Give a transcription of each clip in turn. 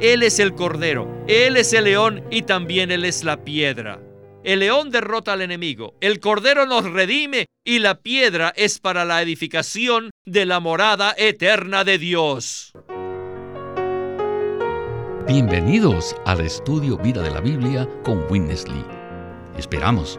Él es el cordero, Él es el león y también Él es la piedra. El león derrota al enemigo, el cordero nos redime y la piedra es para la edificación de la morada eterna de Dios. Bienvenidos al estudio Vida de la Biblia con Witness Lee. Esperamos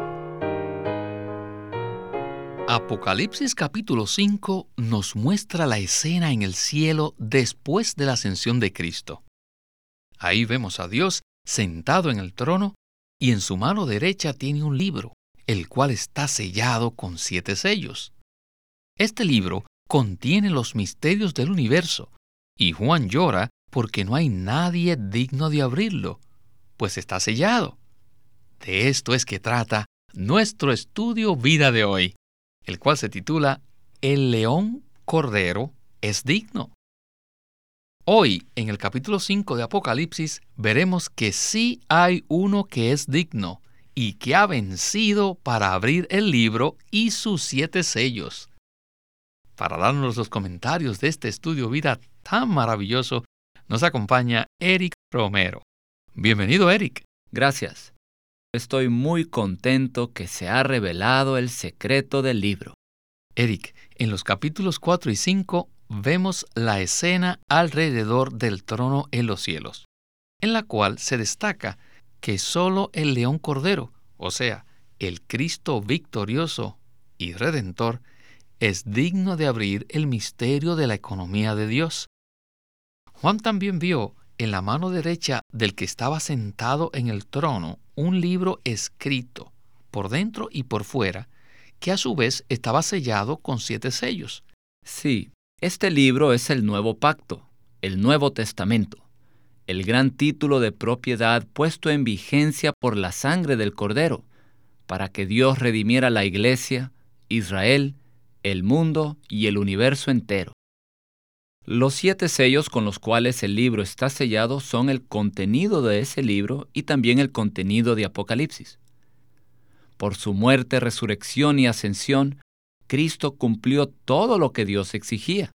Apocalipsis capítulo 5 nos muestra la escena en el cielo después de la ascensión de Cristo. Ahí vemos a Dios sentado en el trono y en su mano derecha tiene un libro, el cual está sellado con siete sellos. Este libro contiene los misterios del universo y Juan llora porque no hay nadie digno de abrirlo, pues está sellado. De esto es que trata nuestro estudio vida de hoy el cual se titula El león cordero es digno. Hoy, en el capítulo 5 de Apocalipsis, veremos que sí hay uno que es digno y que ha vencido para abrir el libro y sus siete sellos. Para darnos los comentarios de este estudio vida tan maravilloso, nos acompaña Eric Romero. Bienvenido, Eric. Gracias. Estoy muy contento que se ha revelado el secreto del libro. Eric, en los capítulos 4 y 5 vemos la escena alrededor del trono en los cielos, en la cual se destaca que solo el león cordero, o sea, el Cristo victorioso y redentor, es digno de abrir el misterio de la economía de Dios. Juan también vio en la mano derecha del que estaba sentado en el trono un libro escrito por dentro y por fuera, que a su vez estaba sellado con siete sellos. Sí, este libro es el Nuevo Pacto, el Nuevo Testamento, el gran título de propiedad puesto en vigencia por la sangre del Cordero, para que Dios redimiera la Iglesia, Israel, el mundo y el universo entero. Los siete sellos con los cuales el libro está sellado son el contenido de ese libro y también el contenido de Apocalipsis. Por su muerte, resurrección y ascensión, Cristo cumplió todo lo que Dios exigía,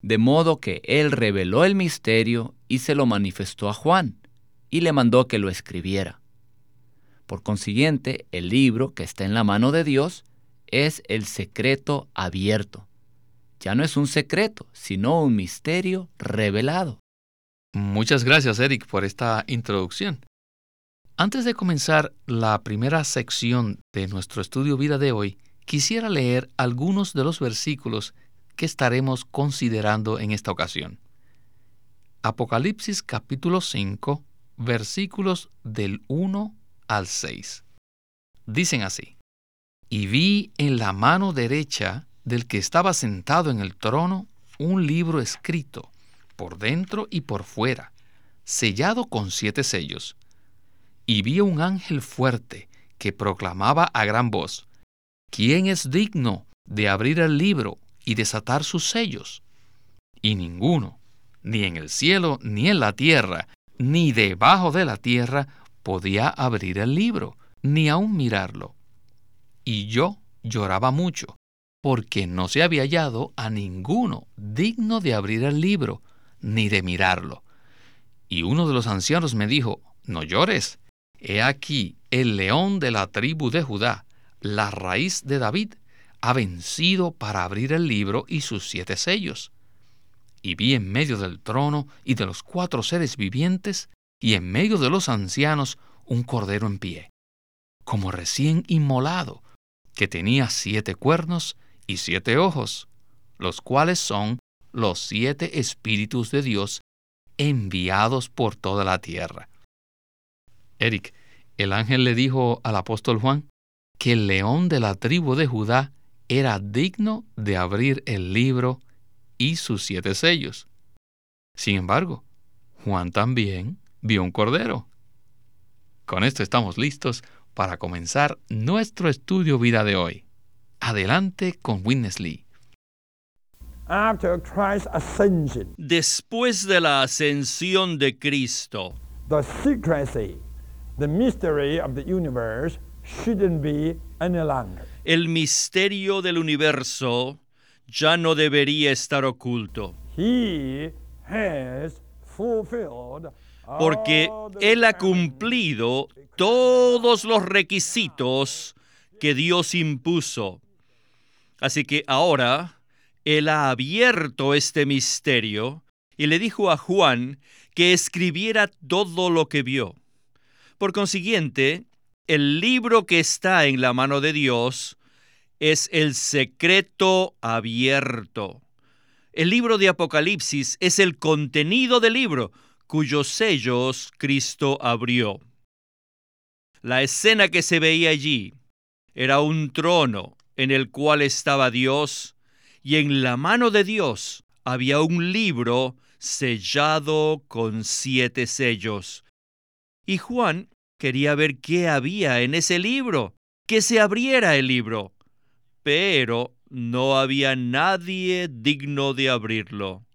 de modo que Él reveló el misterio y se lo manifestó a Juan, y le mandó que lo escribiera. Por consiguiente, el libro que está en la mano de Dios es el secreto abierto ya no es un secreto, sino un misterio revelado. Muchas gracias, Eric, por esta introducción. Antes de comenzar la primera sección de nuestro estudio vida de hoy, quisiera leer algunos de los versículos que estaremos considerando en esta ocasión. Apocalipsis capítulo 5, versículos del 1 al 6. Dicen así, Y vi en la mano derecha del que estaba sentado en el trono un libro escrito, por dentro y por fuera, sellado con siete sellos. Y vi un ángel fuerte que proclamaba a gran voz, ¿quién es digno de abrir el libro y desatar sus sellos? Y ninguno, ni en el cielo, ni en la tierra, ni debajo de la tierra, podía abrir el libro, ni aun mirarlo. Y yo lloraba mucho, porque no se había hallado a ninguno digno de abrir el libro, ni de mirarlo. Y uno de los ancianos me dijo, No llores, he aquí el león de la tribu de Judá, la raíz de David, ha vencido para abrir el libro y sus siete sellos. Y vi en medio del trono y de los cuatro seres vivientes, y en medio de los ancianos, un cordero en pie, como recién inmolado, que tenía siete cuernos y siete ojos, los cuales son los siete espíritus de Dios enviados por toda la tierra. Eric, el ángel le dijo al apóstol Juan que el león de la tribu de Judá era digno de abrir el libro y sus siete sellos. Sin embargo, Juan también vio un cordero. Con esto estamos listos para comenzar nuestro estudio vida de hoy. Adelante con Witness Lee. After Christ's ascension, Después de la ascensión de Cristo, the secrecy, the mystery of the universe shouldn't be any longer. el misterio del universo ya no debería estar oculto, He has fulfilled porque Él ha cumplido todos los requisitos que Dios impuso. Así que ahora Él ha abierto este misterio y le dijo a Juan que escribiera todo lo que vio. Por consiguiente, el libro que está en la mano de Dios es el secreto abierto. El libro de Apocalipsis es el contenido del libro cuyos sellos Cristo abrió. La escena que se veía allí era un trono en el cual estaba Dios y en la mano de Dios había un libro sellado con siete sellos. Y Juan quería ver qué había en ese libro, que se abriera el libro, pero no había nadie digno de abrirlo.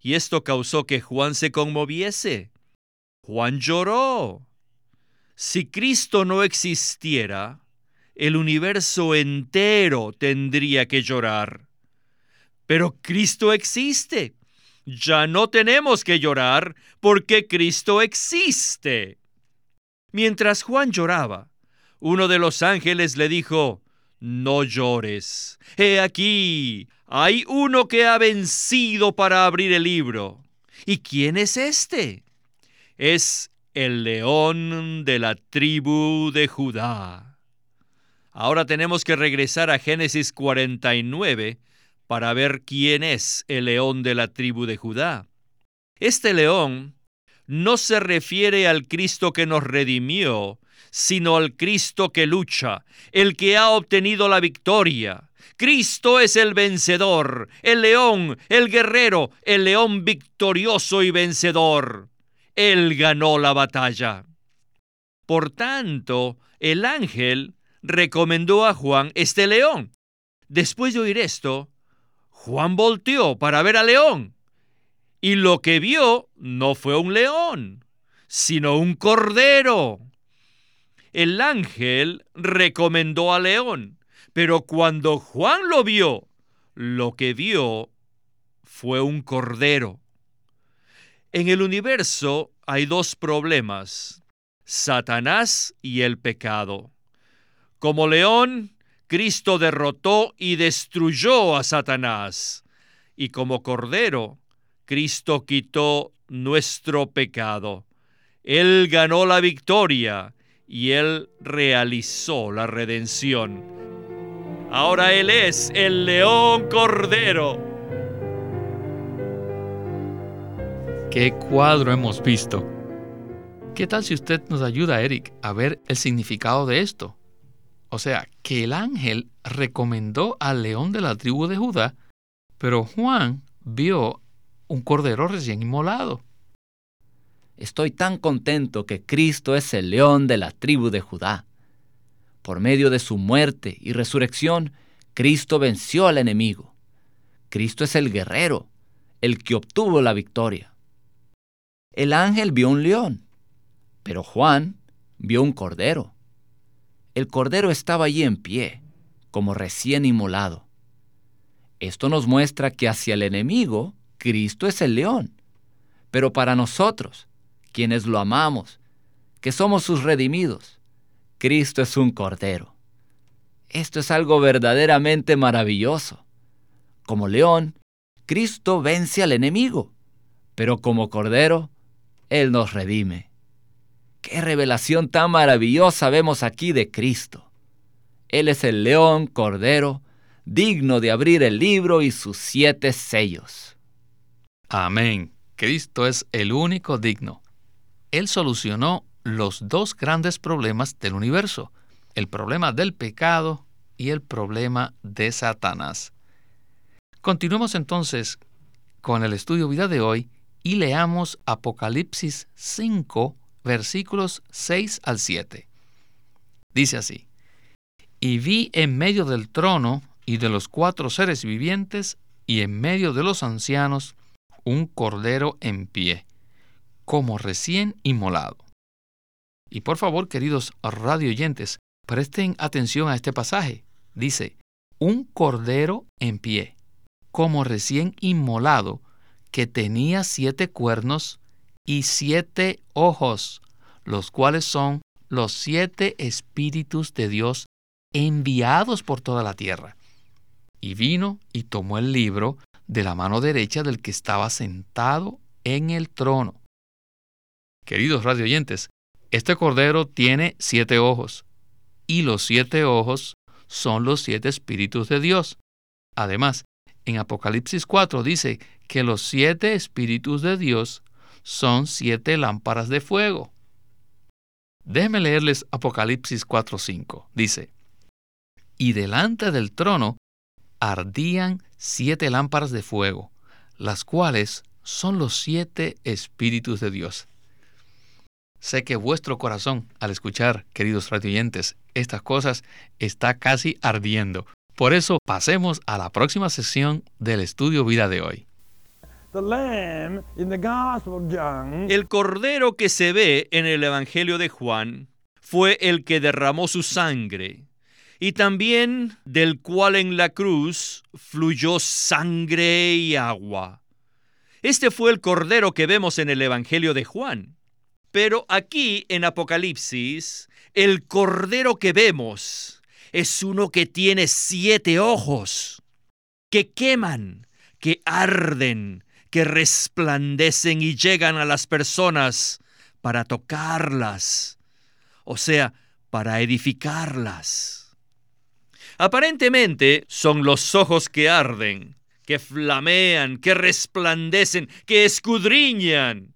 Y esto causó que Juan se conmoviese. Juan lloró. Si Cristo no existiera, el universo entero tendría que llorar. Pero Cristo existe. Ya no tenemos que llorar porque Cristo existe. Mientras Juan lloraba, uno de los ángeles le dijo, No llores. He aquí, hay uno que ha vencido para abrir el libro. ¿Y quién es este? Es el león de la tribu de Judá. Ahora tenemos que regresar a Génesis 49 para ver quién es el león de la tribu de Judá. Este león no se refiere al Cristo que nos redimió, sino al Cristo que lucha, el que ha obtenido la victoria. Cristo es el vencedor, el león, el guerrero, el león victorioso y vencedor. Él ganó la batalla. Por tanto, el ángel recomendó a Juan este león. Después de oír esto, Juan volteó para ver al león. Y lo que vio no fue un león, sino un cordero. El ángel recomendó al león, pero cuando Juan lo vio, lo que vio fue un cordero. En el universo hay dos problemas, Satanás y el pecado. Como león, Cristo derrotó y destruyó a Satanás. Y como cordero, Cristo quitó nuestro pecado. Él ganó la victoria y Él realizó la redención. Ahora Él es el león cordero. ¿Qué cuadro hemos visto? ¿Qué tal si usted nos ayuda, Eric, a ver el significado de esto? O sea, que el ángel recomendó al león de la tribu de Judá, pero Juan vio un cordero recién inmolado. Estoy tan contento que Cristo es el león de la tribu de Judá. Por medio de su muerte y resurrección, Cristo venció al enemigo. Cristo es el guerrero, el que obtuvo la victoria. El ángel vio un león, pero Juan vio un cordero. El cordero estaba allí en pie, como recién inmolado. Esto nos muestra que hacia el enemigo, Cristo es el león. Pero para nosotros, quienes lo amamos, que somos sus redimidos, Cristo es un cordero. Esto es algo verdaderamente maravilloso. Como león, Cristo vence al enemigo, pero como cordero, Él nos redime. Qué revelación tan maravillosa vemos aquí de Cristo. Él es el león cordero, digno de abrir el libro y sus siete sellos. Amén. Cristo es el único digno. Él solucionó los dos grandes problemas del universo, el problema del pecado y el problema de Satanás. Continuemos entonces con el estudio vida de hoy y leamos Apocalipsis 5, versículos 6 al 7. Dice así, Y vi en medio del trono y de los cuatro seres vivientes y en medio de los ancianos un cordero en pie, como recién inmolado. Y por favor, queridos radioyentes, presten atención a este pasaje. Dice, un cordero en pie, como recién inmolado, que tenía siete cuernos y siete ojos, los cuales son los siete espíritus de Dios enviados por toda la tierra. Y vino y tomó el libro de la mano derecha del que estaba sentado en el trono. Queridos radioyentes, este cordero tiene siete ojos, y los siete ojos son los siete espíritus de Dios. Además, en Apocalipsis 4 dice que los siete espíritus de Dios son siete lámparas de fuego. Déjenme leerles Apocalipsis 4:5. Dice, y delante del trono ardían siete lámparas de fuego, las cuales son los siete espíritus de Dios. Sé que vuestro corazón, al escuchar, queridos radioyentes, estas cosas, está casi ardiendo. Por eso pasemos a la próxima sesión del estudio vida de hoy. El cordero que se ve en el Evangelio de Juan fue el que derramó su sangre y también del cual en la cruz fluyó sangre y agua. Este fue el cordero que vemos en el Evangelio de Juan. Pero aquí en Apocalipsis, el cordero que vemos es uno que tiene siete ojos, que queman, que arden, que resplandecen y llegan a las personas para tocarlas, o sea, para edificarlas. Aparentemente son los ojos que arden, que flamean, que resplandecen, que escudriñan.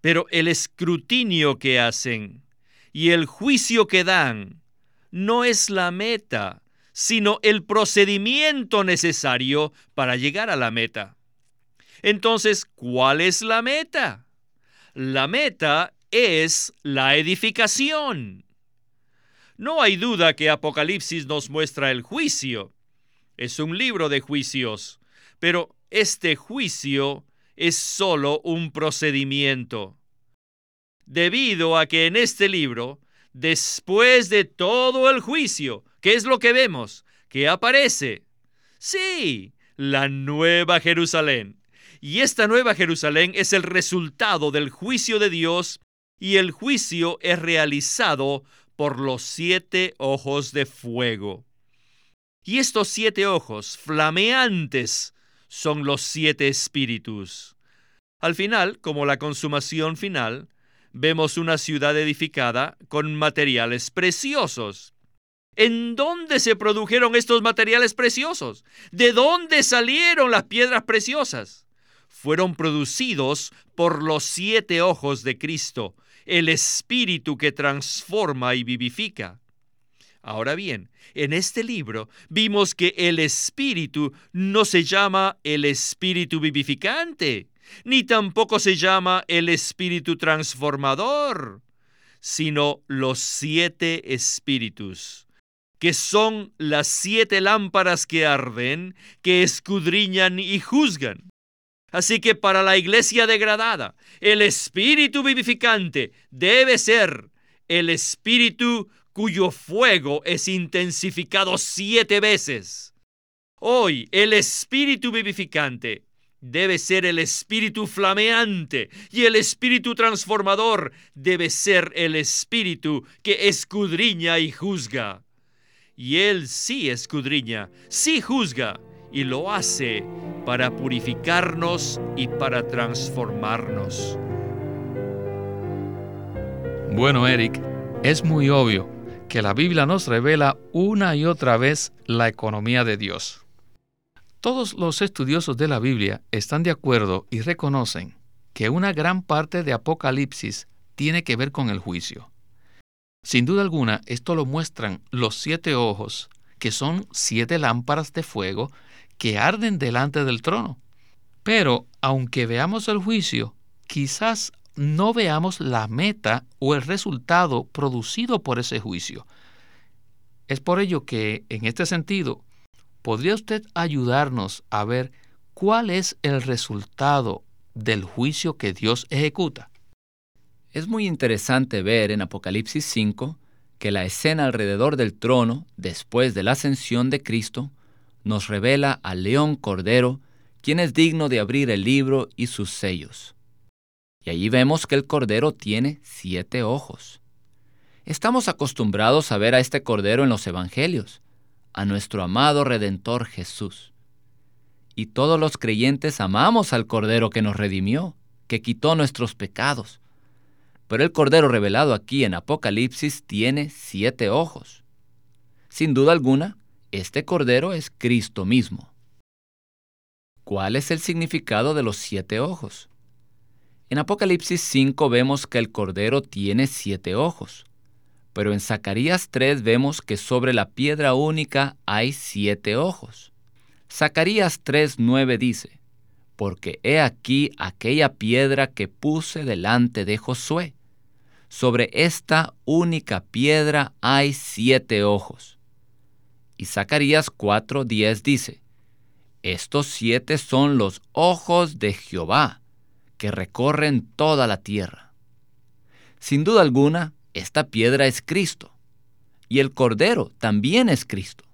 Pero el escrutinio que hacen y el juicio que dan no es la meta, sino el procedimiento necesario para llegar a la meta. Entonces, ¿cuál es la meta? La meta es la edificación. No hay duda que Apocalipsis nos muestra el juicio. Es un libro de juicios, pero este juicio es solo un procedimiento. Debido a que en este libro, después de todo el juicio, ¿qué es lo que vemos? ¿Qué aparece? Sí, la nueva Jerusalén. Y esta nueva Jerusalén es el resultado del juicio de Dios y el juicio es realizado por los siete ojos de fuego. Y estos siete ojos flameantes son los siete espíritus. Al final, como la consumación final, vemos una ciudad edificada con materiales preciosos. ¿En dónde se produjeron estos materiales preciosos? ¿De dónde salieron las piedras preciosas? Fueron producidos por los siete ojos de Cristo, el Espíritu que transforma y vivifica. Ahora bien, en este libro vimos que el Espíritu no se llama el Espíritu vivificante, ni tampoco se llama el Espíritu transformador, sino los siete Espíritus, que son las siete lámparas que arden, que escudriñan y juzgan. Así que para la iglesia degradada, el espíritu vivificante debe ser el espíritu cuyo fuego es intensificado siete veces. Hoy el espíritu vivificante debe ser el espíritu flameante y el espíritu transformador debe ser el espíritu que escudriña y juzga. Y él sí escudriña, sí juzga y lo hace para purificarnos y para transformarnos. Bueno, Eric, es muy obvio que la Biblia nos revela una y otra vez la economía de Dios. Todos los estudiosos de la Biblia están de acuerdo y reconocen que una gran parte de Apocalipsis tiene que ver con el juicio. Sin duda alguna, esto lo muestran los siete ojos, que son siete lámparas de fuego que arden delante del trono. Pero aunque veamos el juicio, quizás no veamos la meta o el resultado producido por ese juicio. Es por ello que, en este sentido, ¿podría usted ayudarnos a ver cuál es el resultado del juicio que Dios ejecuta? Es muy interesante ver en Apocalipsis 5 que la escena alrededor del trono, después de la ascensión de Cristo, nos revela al león cordero, quien es digno de abrir el libro y sus sellos. Y allí vemos que el cordero tiene siete ojos. Estamos acostumbrados a ver a este cordero en los evangelios, a nuestro amado Redentor Jesús. Y todos los creyentes amamos al cordero que nos redimió, que quitó nuestros pecados. Pero el cordero revelado aquí en Apocalipsis tiene siete ojos. Sin duda alguna, este cordero es Cristo mismo. ¿Cuál es el significado de los siete ojos? En Apocalipsis 5 vemos que el cordero tiene siete ojos, pero en Zacarías 3 vemos que sobre la piedra única hay siete ojos. Zacarías 3:9 dice, Porque he aquí aquella piedra que puse delante de Josué. Sobre esta única piedra hay siete ojos. Y Zacarías 4:10 dice, Estos siete son los ojos de Jehová, que recorren toda la tierra. Sin duda alguna, esta piedra es Cristo, y el Cordero también es Cristo.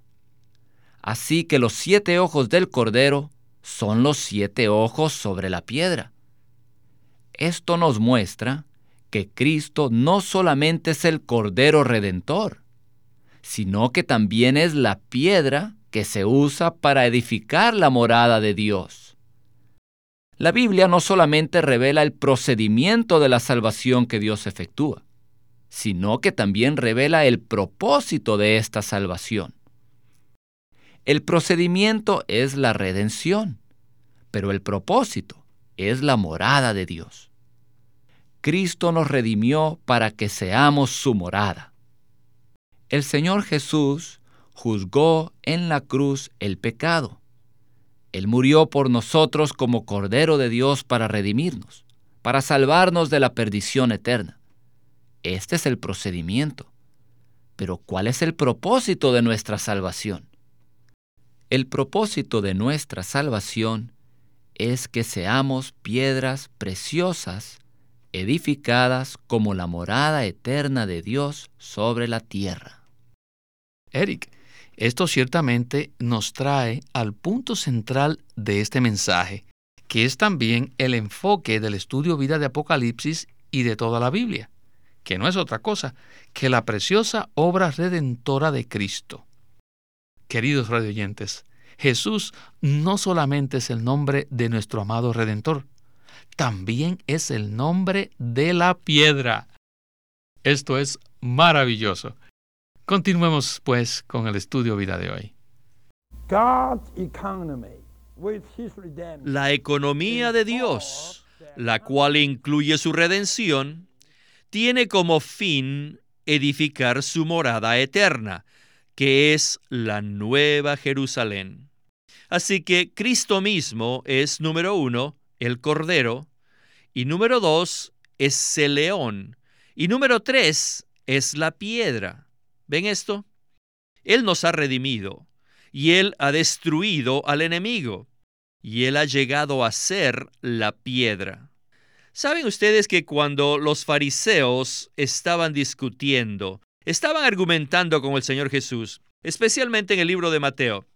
Así que los siete ojos del Cordero son los siete ojos sobre la piedra. Esto nos muestra que Cristo no solamente es el Cordero Redentor, sino que también es la piedra que se usa para edificar la morada de Dios. La Biblia no solamente revela el procedimiento de la salvación que Dios efectúa, sino que también revela el propósito de esta salvación. El procedimiento es la redención, pero el propósito es la morada de Dios. Cristo nos redimió para que seamos su morada. El Señor Jesús juzgó en la cruz el pecado. Él murió por nosotros como Cordero de Dios para redimirnos, para salvarnos de la perdición eterna. Este es el procedimiento. Pero ¿cuál es el propósito de nuestra salvación? El propósito de nuestra salvación es que seamos piedras preciosas edificadas como la morada eterna de Dios sobre la tierra. Eric, esto ciertamente nos trae al punto central de este mensaje, que es también el enfoque del estudio vida de Apocalipsis y de toda la Biblia, que no es otra cosa que la preciosa obra redentora de Cristo. Queridos radioyentes, Jesús no solamente es el nombre de nuestro amado Redentor, también es el nombre de la piedra. Esto es maravilloso. Continuemos pues con el estudio vida de hoy. La economía de Dios, la cual incluye su redención, tiene como fin edificar su morada eterna, que es la nueva Jerusalén. Así que Cristo mismo es número uno, el Cordero, y número dos es el león, y número tres es la piedra. ¿Ven esto? Él nos ha redimido y Él ha destruido al enemigo y Él ha llegado a ser la piedra. ¿Saben ustedes que cuando los fariseos estaban discutiendo, estaban argumentando con el Señor Jesús, especialmente en el libro de Mateo,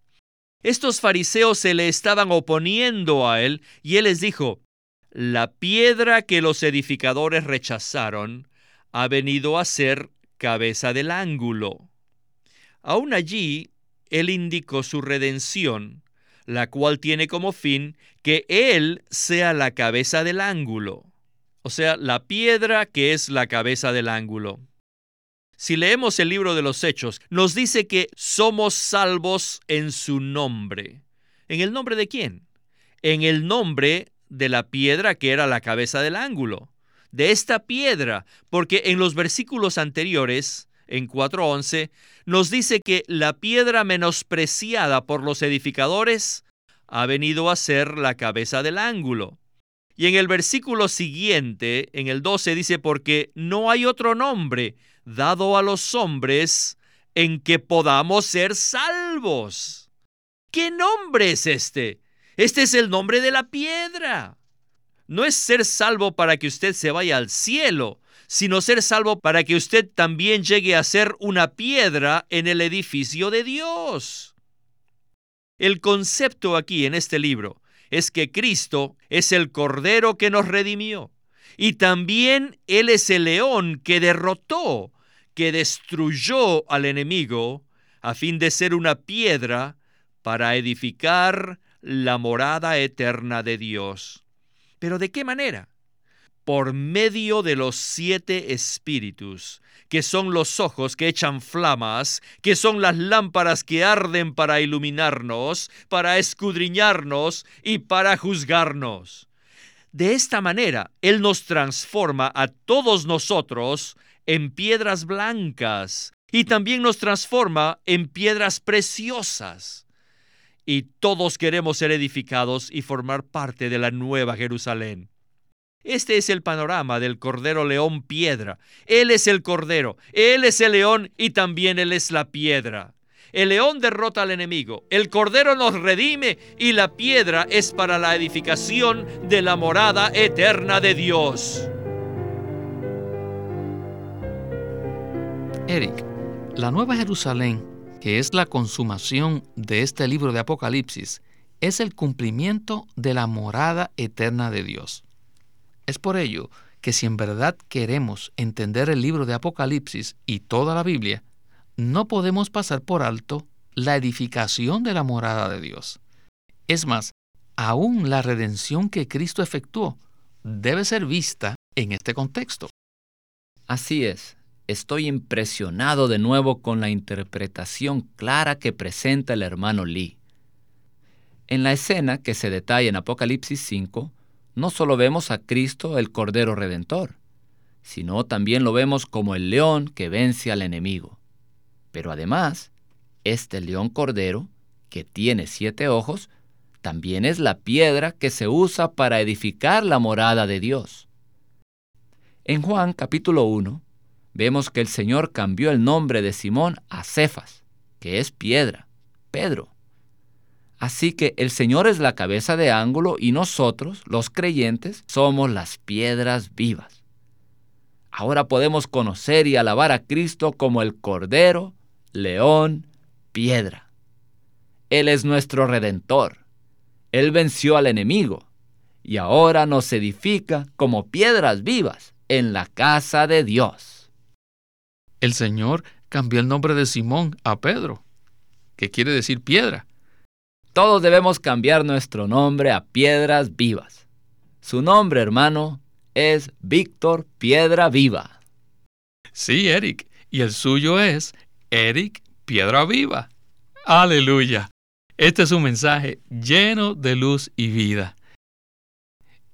estos fariseos se le estaban oponiendo a Él y Él les dijo, la piedra que los edificadores rechazaron ha venido a ser cabeza del ángulo. Aún allí, Él indicó su redención, la cual tiene como fin que Él sea la cabeza del ángulo, o sea, la piedra que es la cabeza del ángulo. Si leemos el libro de los Hechos, nos dice que somos salvos en su nombre. ¿En el nombre de quién? En el nombre de la piedra que era la cabeza del ángulo de esta piedra, porque en los versículos anteriores, en 4.11, nos dice que la piedra menospreciada por los edificadores ha venido a ser la cabeza del ángulo. Y en el versículo siguiente, en el 12, dice, porque no hay otro nombre dado a los hombres en que podamos ser salvos. ¿Qué nombre es este? Este es el nombre de la piedra. No es ser salvo para que usted se vaya al cielo, sino ser salvo para que usted también llegue a ser una piedra en el edificio de Dios. El concepto aquí en este libro es que Cristo es el Cordero que nos redimió y también Él es el león que derrotó, que destruyó al enemigo a fin de ser una piedra para edificar la morada eterna de Dios. ¿Pero de qué manera? Por medio de los siete espíritus que son los ojos que echan flamas, que son las lámparas que arden para iluminarnos, para escudriñarnos y para juzgarnos. De esta manera, Él nos transforma a todos nosotros en piedras blancas y también nos transforma en piedras preciosas. Y todos queremos ser edificados y formar parte de la nueva Jerusalén. Este es el panorama del Cordero León Piedra. Él es el Cordero, Él es el león y también Él es la piedra. El león derrota al enemigo, el Cordero nos redime y la piedra es para la edificación de la morada eterna de Dios. Eric, la Nueva Jerusalén, que es la consumación de este libro de Apocalipsis, es el cumplimiento de la morada eterna de Dios. Es por ello que si en verdad queremos entender el libro de Apocalipsis y toda la Biblia, no podemos pasar por alto la edificación de la morada de Dios. Es más, aún la redención que Cristo efectuó debe ser vista en este contexto. Así es, estoy impresionado de nuevo con la interpretación clara que presenta el hermano Lee. En la escena que se detalla en Apocalipsis 5, no solo vemos a Cristo el Cordero Redentor, sino también lo vemos como el león que vence al enemigo. Pero además, este león cordero, que tiene siete ojos, también es la piedra que se usa para edificar la morada de Dios. En Juan capítulo 1, vemos que el Señor cambió el nombre de Simón a Cefas, que es piedra, Pedro. Así que el Señor es la cabeza de ángulo y nosotros, los creyentes, somos las piedras vivas. Ahora podemos conocer y alabar a Cristo como el Cordero, León, Piedra. Él es nuestro Redentor. Él venció al enemigo y ahora nos edifica como piedras vivas en la casa de Dios. El Señor cambió el nombre de Simón a Pedro, que quiere decir piedra todos debemos cambiar nuestro nombre a Piedras Vivas. Su nombre, hermano, es Víctor Piedra Viva. Sí, Eric, y el suyo es Eric Piedra Viva. Aleluya. Este es un mensaje lleno de luz y vida.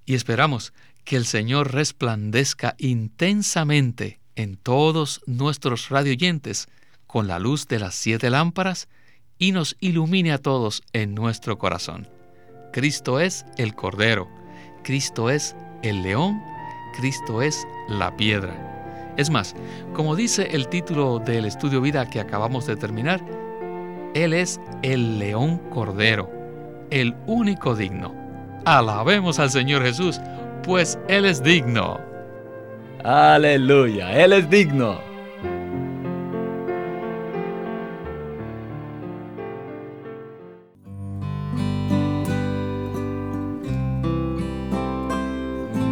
Y esperamos que el Señor resplandezca intensamente en todos nuestros radioyentes con la luz de las siete lámparas y nos ilumine a todos en nuestro corazón. Cristo es el Cordero, Cristo es el león, Cristo es la piedra. Es más, como dice el título del estudio vida que acabamos de terminar, Él es el león cordero, el único digno. Alabemos al Señor Jesús, pues Él es digno. Aleluya, Él es digno.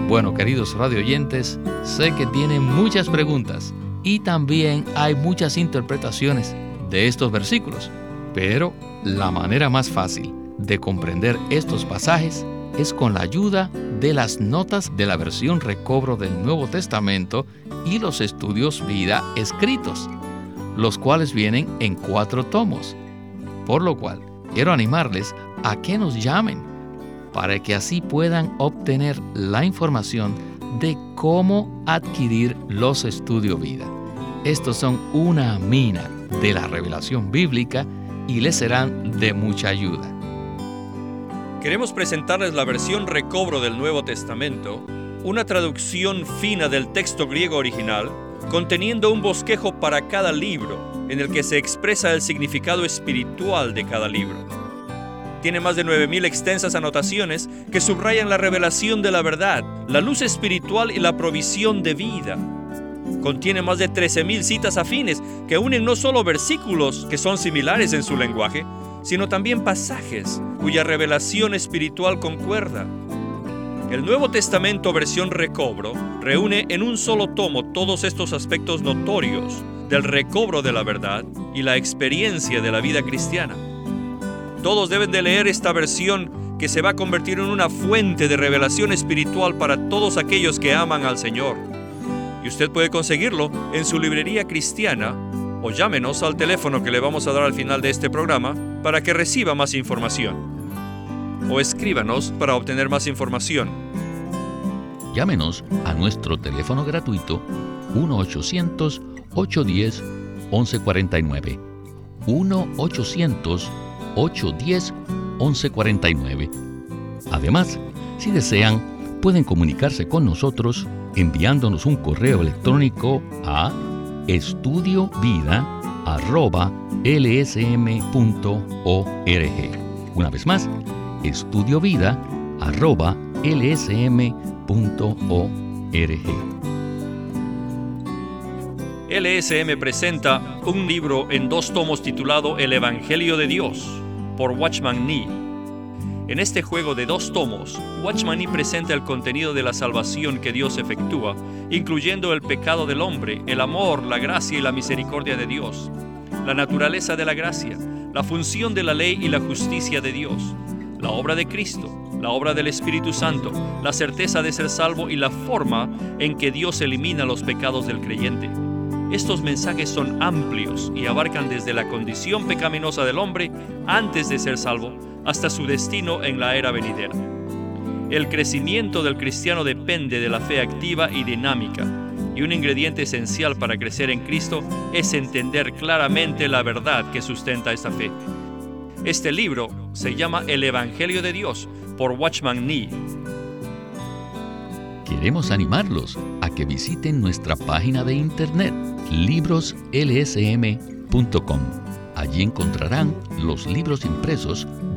Bueno, queridos radioyentes, sé que tienen muchas preguntas y también hay muchas interpretaciones de estos versículos, pero la manera más fácil de comprender estos pasajes es con la ayuda de las notas de la versión recobro del Nuevo Testamento y los estudios vida escritos, los cuales vienen en cuatro tomos. Por lo cual, quiero animarles a que nos llamen para que así puedan obtener la información de cómo adquirir los estudios vida. Estos son una mina de la revelación bíblica y les serán de mucha ayuda. Queremos presentarles la versión recobro del Nuevo Testamento, una traducción fina del texto griego original, conteniendo un bosquejo para cada libro en el que se expresa el significado espiritual de cada libro. Tiene más de 9.000 extensas anotaciones que subrayan la revelación de la verdad, la luz espiritual y la provisión de vida. Contiene más de 13.000 citas afines que unen no solo versículos que son similares en su lenguaje, sino también pasajes cuya revelación espiritual concuerda. El Nuevo Testamento versión recobro reúne en un solo tomo todos estos aspectos notorios del recobro de la verdad y la experiencia de la vida cristiana. Todos deben de leer esta versión que se va a convertir en una fuente de revelación espiritual para todos aquellos que aman al Señor. Y usted puede conseguirlo en su librería cristiana o llámenos al teléfono que le vamos a dar al final de este programa para que reciba más información. O escríbanos para obtener más información. Llámenos a nuestro teléfono gratuito 1-800-810-1149. 1-800-810-1149. Además, si desean, pueden comunicarse con nosotros enviándonos un correo electrónico a estudiovida.lsm.org. Una vez más, estudiovida.lsm.org. LSM presenta un libro en dos tomos titulado El Evangelio de Dios por Watchman Nee. En este juego de dos tomos, Watchman Nee presenta el contenido de la salvación que Dios efectúa, incluyendo el pecado del hombre, el amor, la gracia y la misericordia de Dios, la naturaleza de la gracia, la función de la ley y la justicia de Dios, la obra de Cristo, la obra del Espíritu Santo, la certeza de ser salvo y la forma en que Dios elimina los pecados del creyente. Estos mensajes son amplios y abarcan desde la condición pecaminosa del hombre antes de ser salvo hasta su destino en la era venidera. El crecimiento del cristiano depende de la fe activa y dinámica, y un ingrediente esencial para crecer en Cristo es entender claramente la verdad que sustenta esta fe. Este libro se llama El Evangelio de Dios por Watchman Nee Queremos animarlos a que visiten nuestra página de internet libroslsm.com. Allí encontrarán los libros impresos